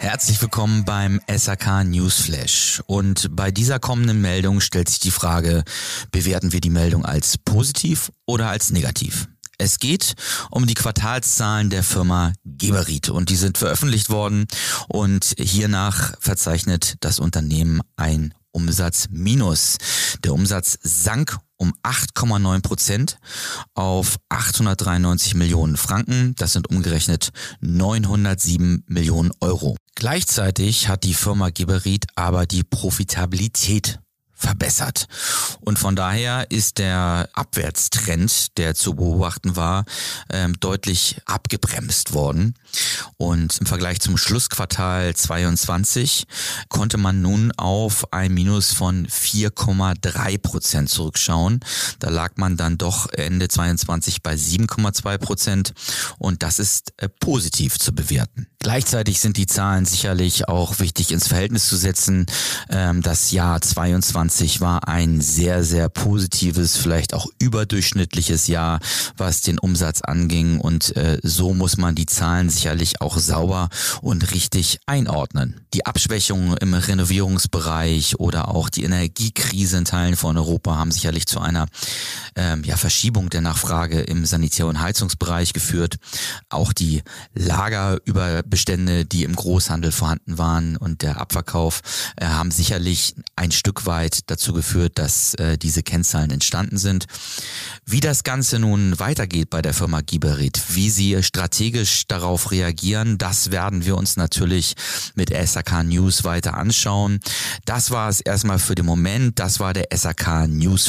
Herzlich willkommen beim SAK Newsflash. Und bei dieser kommenden Meldung stellt sich die Frage, bewerten wir die Meldung als positiv oder als negativ? Es geht um die Quartalszahlen der Firma Geberit und die sind veröffentlicht worden und hiernach verzeichnet das Unternehmen ein Umsatzminus. Der Umsatz sank um 8,9 Prozent auf 893 Millionen Franken. Das sind umgerechnet 907 Millionen Euro. Gleichzeitig hat die Firma Geberit aber die Profitabilität verbessert. Und von daher ist der Abwärtstrend, der zu beobachten war, ähm, deutlich abgebremst worden. Und im Vergleich zum Schlussquartal 22 konnte man nun auf ein Minus von 4,3 Prozent zurückschauen. Da lag man dann doch Ende 22 bei 7,2 Prozent und das ist äh, positiv zu bewerten. Gleichzeitig sind die Zahlen sicherlich auch wichtig ins Verhältnis zu setzen. Ähm, das Jahr 22 war ein sehr, sehr positives, vielleicht auch überdurchschnittliches Jahr, was den Umsatz anging. Und äh, so muss man die Zahlen sicherlich auch sauber und richtig einordnen. Die Abschwächungen im Renovierungsbereich oder auch die Energiekrise in Teilen von Europa haben sicherlich zu einer ähm, Verschiebung der Nachfrage im Sanitär- und Heizungsbereich geführt. Auch die Lager über Bestände, die im Großhandel vorhanden waren und der Abverkauf äh, haben sicherlich ein Stück weit dazu geführt, dass äh, diese Kennzahlen entstanden sind. Wie das Ganze nun weitergeht bei der Firma Giberit, wie sie strategisch darauf reagieren, das werden wir uns natürlich mit SAK News weiter anschauen. Das war es erstmal für den Moment. Das war der SAK News